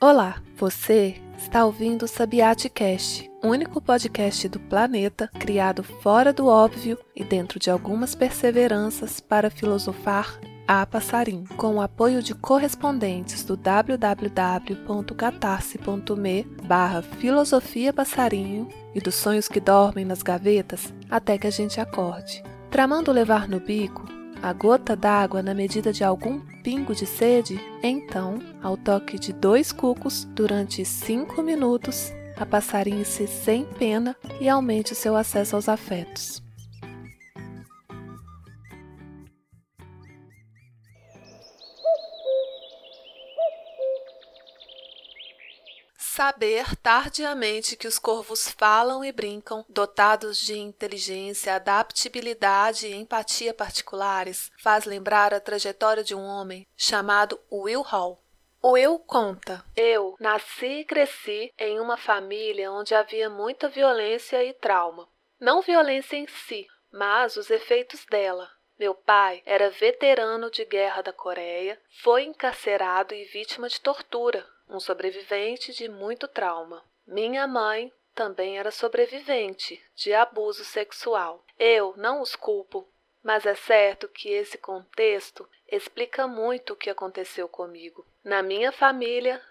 Olá, você está ouvindo o Sabiate Cast, único podcast do planeta criado fora do óbvio e dentro de algumas perseveranças para filosofar a passarim, com o apoio de correspondentes do www.catarse.me barra filosofia passarinho e dos sonhos que dormem nas gavetas até que a gente acorde. Tramando levar no bico a gota d'água na medida de algum pingo de sede, então, ao toque de dois cucos, durante cinco minutos, a passarinhe-se sem pena e aumente o seu acesso aos afetos. Saber tardiamente que os corvos falam e brincam, dotados de inteligência, adaptabilidade e empatia particulares, faz lembrar a trajetória de um homem chamado Will Hall. Will conta: Eu nasci e cresci em uma família onde havia muita violência e trauma. Não violência em si, mas os efeitos dela. Meu pai era veterano de guerra da Coreia, foi encarcerado e vítima de tortura um sobrevivente de muito trauma. Minha mãe também era sobrevivente de abuso sexual. Eu não os culpo, mas é certo que esse contexto explica muito o que aconteceu comigo. Na minha família,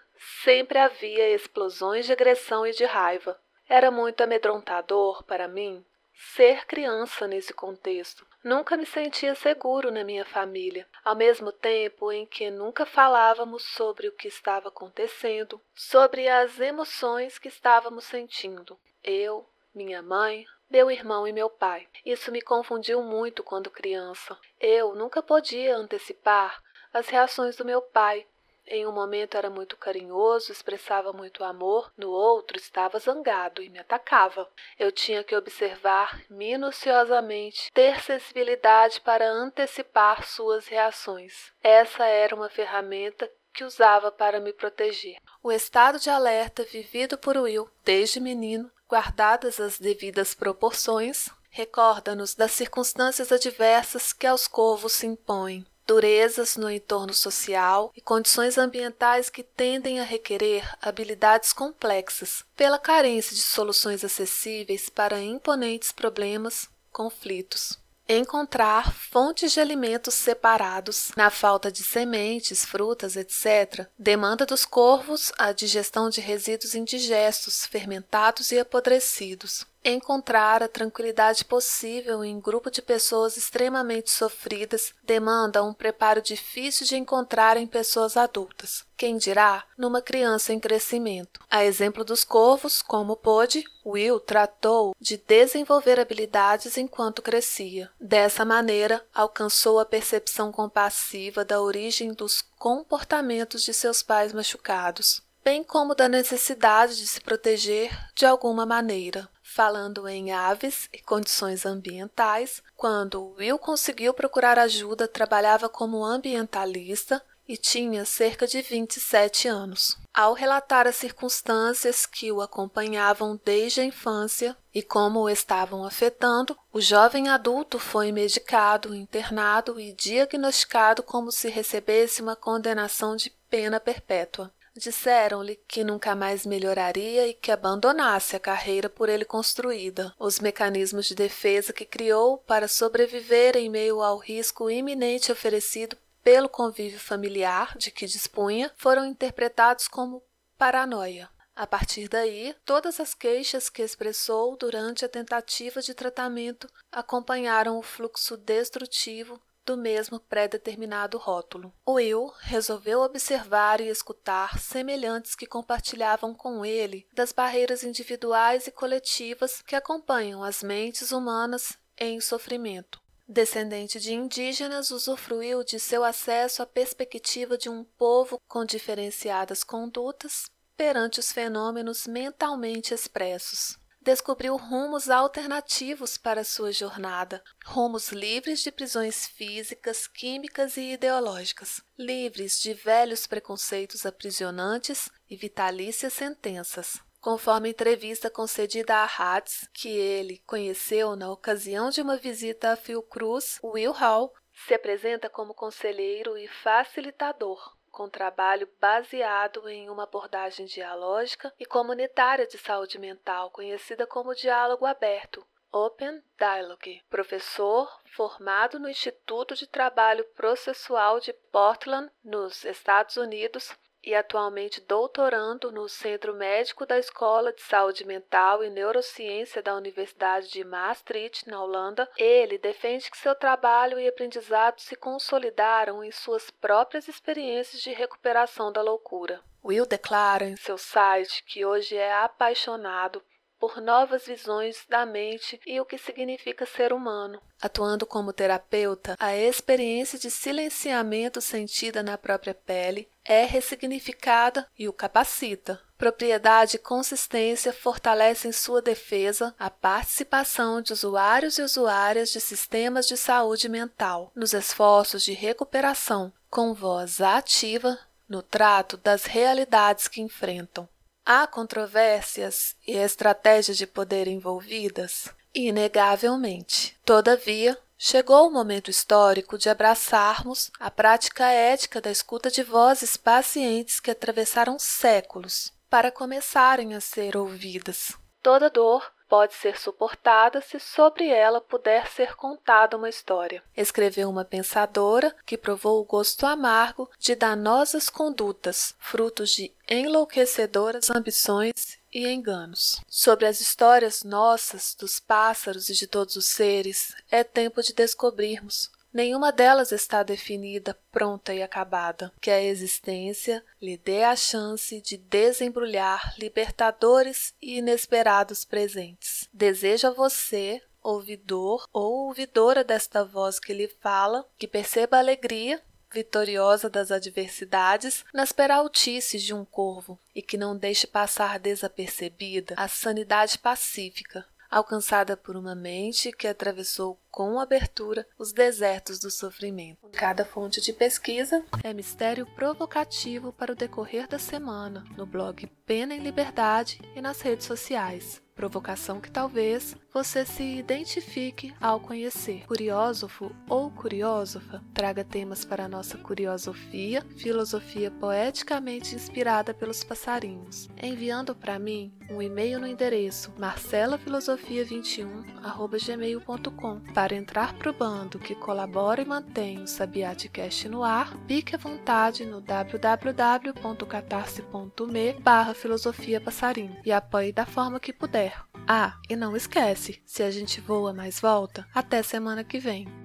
sempre havia explosões de agressão e de raiva. Era muito amedrontador para mim ser criança nesse contexto. Nunca me sentia seguro na minha família, ao mesmo tempo em que nunca falávamos sobre o que estava acontecendo, sobre as emoções que estávamos sentindo. Eu, minha mãe, meu irmão e meu pai. Isso me confundiu muito quando criança. Eu nunca podia antecipar as reações do meu pai em um momento era muito carinhoso, expressava muito amor, no outro estava zangado e me atacava. Eu tinha que observar minuciosamente, ter sensibilidade para antecipar suas reações. Essa era uma ferramenta que usava para me proteger. O estado de alerta vivido por Will desde menino, guardadas as devidas proporções, recorda-nos das circunstâncias adversas que aos corvos se impõem durezas no entorno social e condições ambientais que tendem a requerer habilidades complexas, pela carência de soluções acessíveis para imponentes problemas, conflitos. Encontrar fontes de alimentos separados, na falta de sementes, frutas, etc., demanda dos corvos a digestão de resíduos indigestos, fermentados e apodrecidos Encontrar a tranquilidade possível em grupo de pessoas extremamente sofridas demanda um preparo difícil de encontrar em pessoas adultas. Quem dirá numa criança em crescimento? A exemplo dos corvos, como pôde, Will tratou de desenvolver habilidades enquanto crescia. Dessa maneira, alcançou a percepção compassiva da origem dos comportamentos de seus pais machucados, bem como da necessidade de se proteger de alguma maneira falando em aves e condições ambientais. Quando Will conseguiu procurar ajuda, trabalhava como ambientalista e tinha cerca de 27 anos. Ao relatar as circunstâncias que o acompanhavam desde a infância e como o estavam afetando, o jovem adulto foi medicado, internado e diagnosticado como se recebesse uma condenação de pena perpétua. Disseram-lhe que nunca mais melhoraria e que abandonasse a carreira por ele construída. Os mecanismos de defesa que criou para sobreviver em meio ao risco iminente oferecido pelo convívio familiar de que dispunha foram interpretados como paranoia. A partir daí, todas as queixas que expressou durante a tentativa de tratamento acompanharam o fluxo destrutivo do mesmo pré-determinado rótulo. Will resolveu observar e escutar semelhantes que compartilhavam com ele das barreiras individuais e coletivas que acompanham as mentes humanas em sofrimento. Descendente de indígenas, usufruiu de seu acesso à perspectiva de um povo com diferenciadas condutas perante os fenômenos mentalmente expressos descobriu rumos alternativos para sua jornada, rumos livres de prisões físicas, químicas e ideológicas, livres de velhos preconceitos aprisionantes e vitalícias sentenças. Conforme entrevista concedida a Hatz, que ele conheceu na ocasião de uma visita a Fiocruz, Will Hall se apresenta como conselheiro e facilitador com trabalho baseado em uma abordagem dialógica e comunitária de saúde mental, conhecida como diálogo aberto, Open Dialogue, professor formado no Instituto de Trabalho Processual de Portland, nos Estados Unidos, e atualmente doutorando no Centro Médico da Escola de Saúde Mental e Neurociência da Universidade de Maastricht, na Holanda, ele defende que seu trabalho e aprendizado se consolidaram em suas próprias experiências de recuperação da loucura. Will declara em seu site que hoje é apaixonado por novas visões da mente e o que significa ser humano. Atuando como terapeuta, a experiência de silenciamento sentida na própria pele é ressignificada e o capacita. Propriedade e consistência fortalecem sua defesa a participação de usuários e usuárias de sistemas de saúde mental nos esforços de recuperação, com voz ativa no trato das realidades que enfrentam. Há controvérsias e estratégias de poder envolvidas? Inegavelmente. Todavia, chegou o momento histórico de abraçarmos a prática ética da escuta de vozes pacientes que atravessaram séculos para começarem a ser ouvidas. Toda dor pode ser suportada se sobre ela puder ser contada uma história. Escreveu uma pensadora que provou o gosto amargo de danosas condutas, frutos de enlouquecedoras ambições e enganos. Sobre as histórias nossas, dos pássaros e de todos os seres, é tempo de descobrirmos Nenhuma delas está definida, pronta e acabada. Que a existência lhe dê a chance de desembrulhar libertadores e inesperados presentes. Desejo a você, ouvidor ou ouvidora desta voz que lhe fala, que perceba a alegria vitoriosa das adversidades nas peraltices de um corvo e que não deixe passar desapercebida a sanidade pacífica alcançada por uma mente que atravessou com abertura os desertos do sofrimento. Cada fonte de pesquisa é mistério provocativo para o decorrer da semana no blog Pena em Liberdade e nas redes sociais. Provocação que talvez você se identifique ao conhecer. Curiósofo ou curiósofa traga temas para a nossa curiosofia, filosofia poeticamente inspirada pelos passarinhos, enviando para mim um e-mail no endereço marcelafilosofia21@gmail.com. Para entrar pro bando que colabora e mantém o Sabiatcast no ar, fique à vontade no www.catarse.me/filosofia passarinho e apoie da forma que puder. Ah, e não esquece, se a gente voa mais volta, até semana que vem.